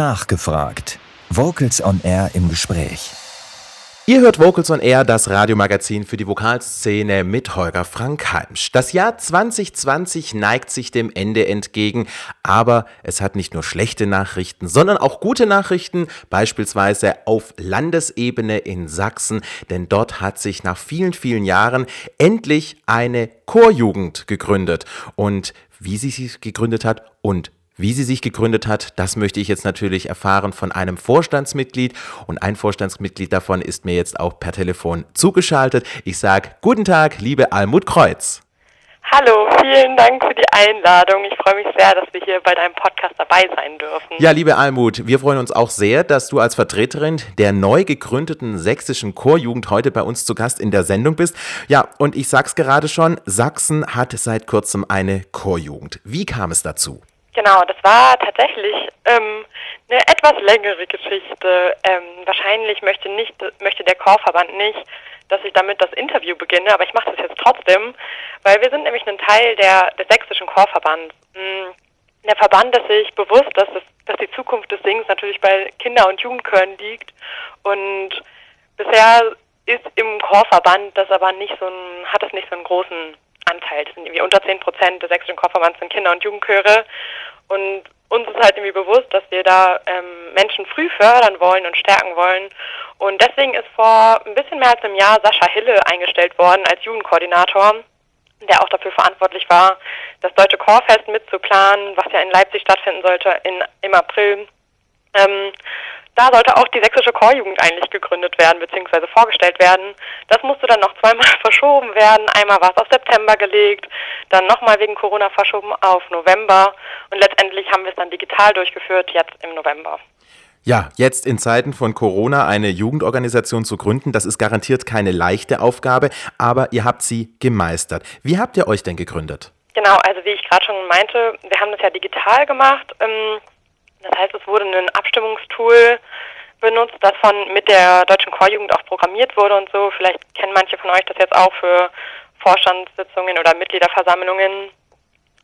Nachgefragt. Vocals on Air im Gespräch. Ihr hört Vocals on Air, das Radiomagazin für die Vokalszene mit Holger Frank Heimsch. Das Jahr 2020 neigt sich dem Ende entgegen, aber es hat nicht nur schlechte Nachrichten, sondern auch gute Nachrichten, beispielsweise auf Landesebene in Sachsen, denn dort hat sich nach vielen, vielen Jahren endlich eine Chorjugend gegründet. Und wie sie sich gegründet hat und wie sie sich gegründet hat, das möchte ich jetzt natürlich erfahren von einem Vorstandsmitglied und ein Vorstandsmitglied davon ist mir jetzt auch per Telefon zugeschaltet. Ich sage guten Tag, liebe Almut Kreuz. Hallo, vielen Dank für die Einladung. Ich freue mich sehr, dass wir hier bei deinem Podcast dabei sein dürfen. Ja, liebe Almut, wir freuen uns auch sehr, dass du als Vertreterin der neu gegründeten sächsischen Chorjugend heute bei uns zu Gast in der Sendung bist. Ja, und ich sag's gerade schon, Sachsen hat seit kurzem eine Chorjugend. Wie kam es dazu? Genau, das war tatsächlich ähm, eine etwas längere Geschichte. Ähm, wahrscheinlich möchte nicht möchte der Chorverband nicht, dass ich damit das Interview beginne, aber ich mache das jetzt trotzdem, weil wir sind nämlich ein Teil der, des sächsischen Chorverbands. Hm, der Verband ist sich bewusst, dass, es, dass die Zukunft des Sings natürlich bei Kinder- und Jugendchören liegt und bisher ist im Chorverband das aber nicht so ein, hat es nicht so einen großen Anteil. Das sind irgendwie unter 10 Prozent des sächsischen Chorverbands sind Kinder- und Jugendchöre und uns ist halt irgendwie bewusst, dass wir da ähm, Menschen früh fördern wollen und stärken wollen. Und deswegen ist vor ein bisschen mehr als einem Jahr Sascha Hille eingestellt worden als Jugendkoordinator, der auch dafür verantwortlich war, das Deutsche Chorfest mitzuplanen, was ja in Leipzig stattfinden sollte in, im April. Ähm, da sollte auch die sächsische Chorjugend eigentlich gegründet werden bzw. vorgestellt werden. Das musste dann noch zweimal verschoben werden. Einmal war es auf September gelegt, dann nochmal wegen Corona verschoben auf November und letztendlich haben wir es dann digital durchgeführt, jetzt im November. Ja, jetzt in Zeiten von Corona eine Jugendorganisation zu gründen, das ist garantiert keine leichte Aufgabe, aber ihr habt sie gemeistert. Wie habt ihr euch denn gegründet? Genau, also wie ich gerade schon meinte, wir haben das ja digital gemacht. Ähm, das heißt, es wurde ein Abstimmungstool benutzt, das von mit der deutschen Chorjugend auch programmiert wurde und so. Vielleicht kennen manche von euch das jetzt auch für Vorstandssitzungen oder Mitgliederversammlungen,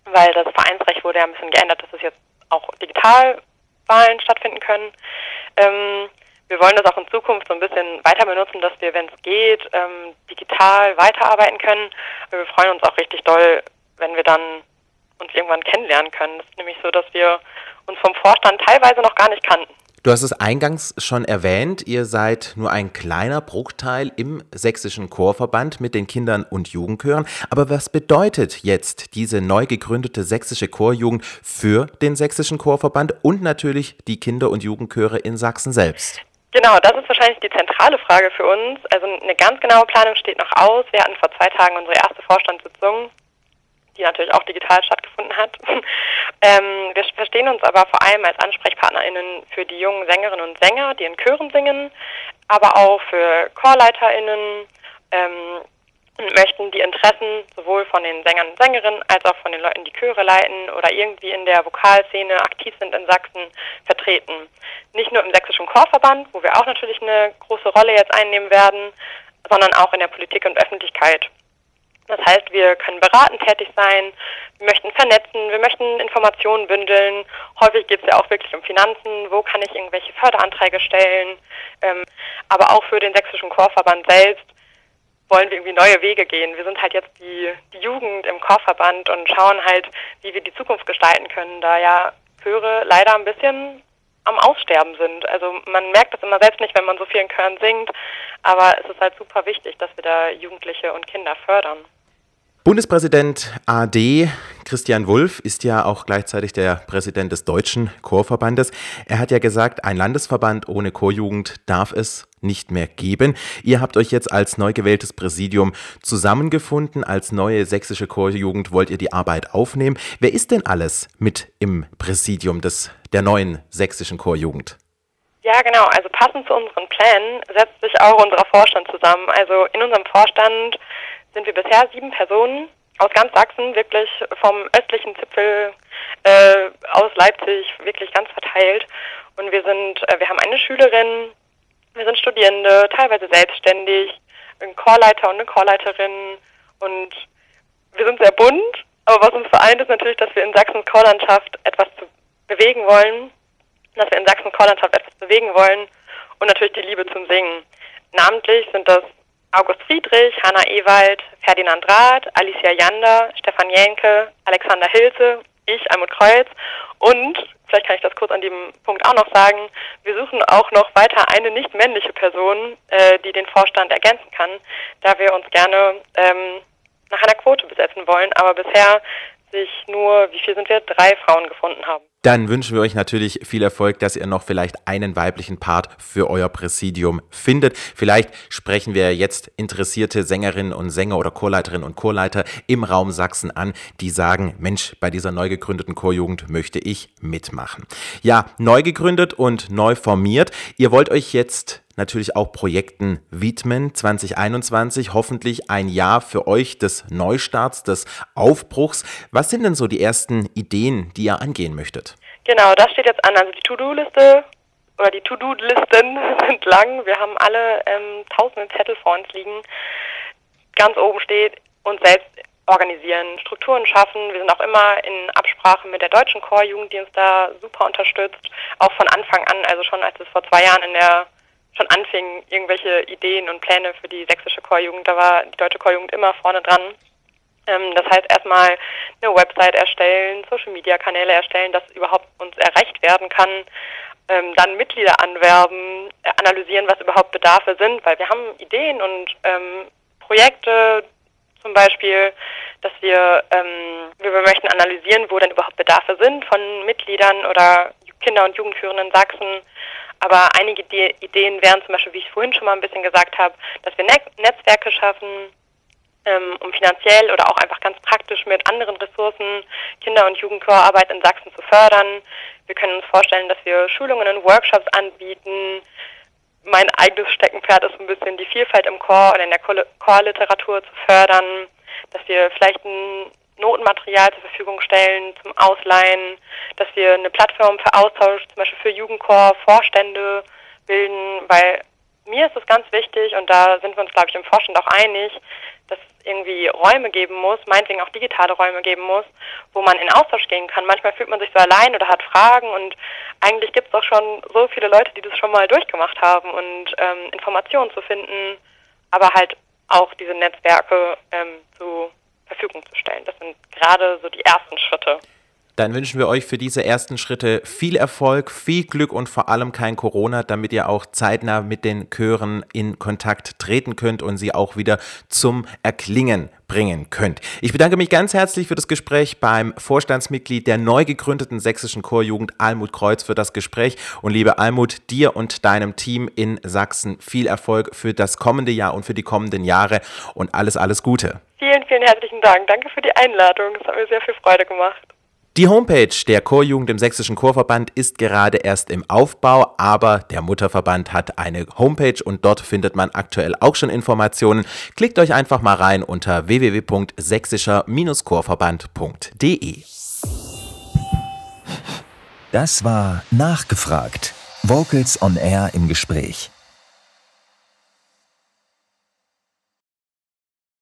weil das Vereinsrecht wurde ja ein bisschen geändert, dass es jetzt auch digital Wahlen stattfinden können. Ähm, wir wollen das auch in Zukunft so ein bisschen weiter benutzen, dass wir, wenn es geht, ähm, digital weiterarbeiten können. Wir freuen uns auch richtig doll, wenn wir dann uns irgendwann kennenlernen können. Es ist nämlich so, dass wir uns vom Vorstand teilweise noch gar nicht kannten. Du hast es eingangs schon erwähnt, ihr seid nur ein kleiner Bruchteil im sächsischen Chorverband mit den Kindern und Jugendchören. Aber was bedeutet jetzt diese neu gegründete sächsische Chorjugend für den sächsischen Chorverband und natürlich die Kinder- und Jugendchöre in Sachsen selbst? Genau, das ist wahrscheinlich die zentrale Frage für uns. Also eine ganz genaue Planung steht noch aus. Wir hatten vor zwei Tagen unsere erste Vorstandssitzung die natürlich auch digital stattgefunden hat. ähm, wir verstehen uns aber vor allem als AnsprechpartnerInnen für die jungen Sängerinnen und Sänger, die in Chören singen, aber auch für ChorleiterInnen ähm, und möchten die Interessen sowohl von den Sängern und Sängerinnen als auch von den Leuten, die Chöre leiten oder irgendwie in der Vokalszene aktiv sind in Sachsen, vertreten. Nicht nur im Sächsischen Chorverband, wo wir auch natürlich eine große Rolle jetzt einnehmen werden, sondern auch in der Politik und Öffentlichkeit. Das heißt, wir können beratend tätig sein, wir möchten vernetzen, wir möchten Informationen bündeln. Häufig geht es ja auch wirklich um Finanzen, wo kann ich irgendwelche Förderanträge stellen. Ähm, aber auch für den Sächsischen Chorverband selbst wollen wir irgendwie neue Wege gehen. Wir sind halt jetzt die, die Jugend im Chorverband und schauen halt, wie wir die Zukunft gestalten können, da ja Chöre leider ein bisschen am Aussterben sind. Also man merkt das immer selbst nicht, wenn man so vielen Chören singt, aber es ist halt super wichtig, dass wir da Jugendliche und Kinder fördern. Bundespräsident AD Christian Wulff ist ja auch gleichzeitig der Präsident des Deutschen Chorverbandes. Er hat ja gesagt, ein Landesverband ohne Chorjugend darf es nicht mehr geben. Ihr habt euch jetzt als neu gewähltes Präsidium zusammengefunden. Als neue sächsische Chorjugend wollt ihr die Arbeit aufnehmen. Wer ist denn alles mit im Präsidium des, der neuen sächsischen Chorjugend? Ja, genau. Also passend zu unseren Plänen setzt sich auch unser Vorstand zusammen. Also in unserem Vorstand sind wir bisher sieben Personen aus ganz Sachsen, wirklich vom östlichen Zipfel äh, aus Leipzig, wirklich ganz verteilt. Und wir sind, äh, wir haben eine Schülerin, wir sind Studierende, teilweise selbstständig, ein Chorleiter und eine Chorleiterin und wir sind sehr bunt. Aber was uns vereint, ist natürlich, dass wir in Sachsens Chorlandschaft etwas bewegen wollen. dass wir in Sachsen-Chorlandschaft etwas bewegen wollen und natürlich die Liebe zum Singen. Namentlich sind das August Friedrich, Hanna Ewald, Ferdinand Rath, Alicia Jander, Stefan Jenke, Alexander Hilse, ich, Almut Kreuz und, vielleicht kann ich das kurz an dem Punkt auch noch sagen, wir suchen auch noch weiter eine nicht männliche Person, äh, die den Vorstand ergänzen kann, da wir uns gerne ähm, nach einer Quote besetzen wollen, aber bisher sich nur, wie viel sind wir, drei Frauen gefunden haben. Dann wünschen wir euch natürlich viel Erfolg, dass ihr noch vielleicht einen weiblichen Part für euer Präsidium findet. Vielleicht sprechen wir jetzt interessierte Sängerinnen und Sänger oder Chorleiterinnen und Chorleiter im Raum Sachsen an, die sagen, Mensch, bei dieser neu gegründeten Chorjugend möchte ich mitmachen. Ja, neu gegründet und neu formiert. Ihr wollt euch jetzt natürlich auch Projekten widmen. 2021 hoffentlich ein Jahr für euch des Neustarts, des Aufbruchs. Was sind denn so die ersten Ideen, die ihr angehen möchtet? Genau, das steht jetzt an. Also die To-Do-Liste oder die To-Do-Listen sind lang. Wir haben alle ähm, tausende Zettel vor uns liegen. Ganz oben steht uns selbst organisieren, Strukturen schaffen. Wir sind auch immer in Absprache mit der deutschen Chorjugend, die uns da super unterstützt, auch von Anfang an, also schon als es vor zwei Jahren in der schon anfing, irgendwelche Ideen und Pläne für die sächsische Chorjugend, da war die deutsche Chorjugend immer vorne dran. Ähm, das heißt erstmal eine Website erstellen, Social Media Kanäle erstellen, dass überhaupt uns erreicht werden kann. Ähm, dann Mitglieder anwerben, äh, analysieren, was überhaupt Bedarfe sind, weil wir haben Ideen und ähm, Projekte, zum Beispiel, dass wir, ähm, wir möchten analysieren, wo denn überhaupt Bedarfe sind von Mitgliedern oder Kinder- und Jugendführenden Sachsen aber einige Ideen wären zum Beispiel, wie ich vorhin schon mal ein bisschen gesagt habe, dass wir Netzwerke schaffen, ähm, um finanziell oder auch einfach ganz praktisch mit anderen Ressourcen Kinder- und Jugendchorarbeit in Sachsen zu fördern. Wir können uns vorstellen, dass wir Schulungen und Workshops anbieten. Mein eigenes Steckenpferd ist ein bisschen die Vielfalt im Chor und in der Chorliteratur zu fördern, dass wir vielleicht ein Notenmaterial zur Verfügung stellen zum Ausleihen, dass wir eine Plattform für Austausch, zum Beispiel für Jugendchor, Vorstände bilden, weil mir ist es ganz wichtig und da sind wir uns, glaube ich, im Vorstand auch einig, dass es irgendwie Räume geben muss, meinetwegen auch digitale Räume geben muss, wo man in Austausch gehen kann. Manchmal fühlt man sich so allein oder hat Fragen und eigentlich gibt es auch schon so viele Leute, die das schon mal durchgemacht haben und ähm, Informationen zu finden, aber halt auch diese Netzwerke ähm, zu Verfügung zu stellen. Das sind gerade so die ersten Schritte. Dann wünschen wir euch für diese ersten Schritte viel Erfolg, viel Glück und vor allem kein Corona, damit ihr auch zeitnah mit den Chören in Kontakt treten könnt und sie auch wieder zum Erklingen bringen könnt. Ich bedanke mich ganz herzlich für das Gespräch beim Vorstandsmitglied der neu gegründeten sächsischen Chorjugend Almut Kreuz für das Gespräch und liebe Almut, dir und deinem Team in Sachsen viel Erfolg für das kommende Jahr und für die kommenden Jahre und alles, alles Gute. Vielen, vielen herzlichen Dank. Danke für die Einladung. Es hat mir sehr viel Freude gemacht. Die Homepage der Chorjugend im Sächsischen Chorverband ist gerade erst im Aufbau, aber der Mutterverband hat eine Homepage und dort findet man aktuell auch schon Informationen. Klickt euch einfach mal rein unter www.sächsischer-chorverband.de. Das war Nachgefragt. Vocals on Air im Gespräch.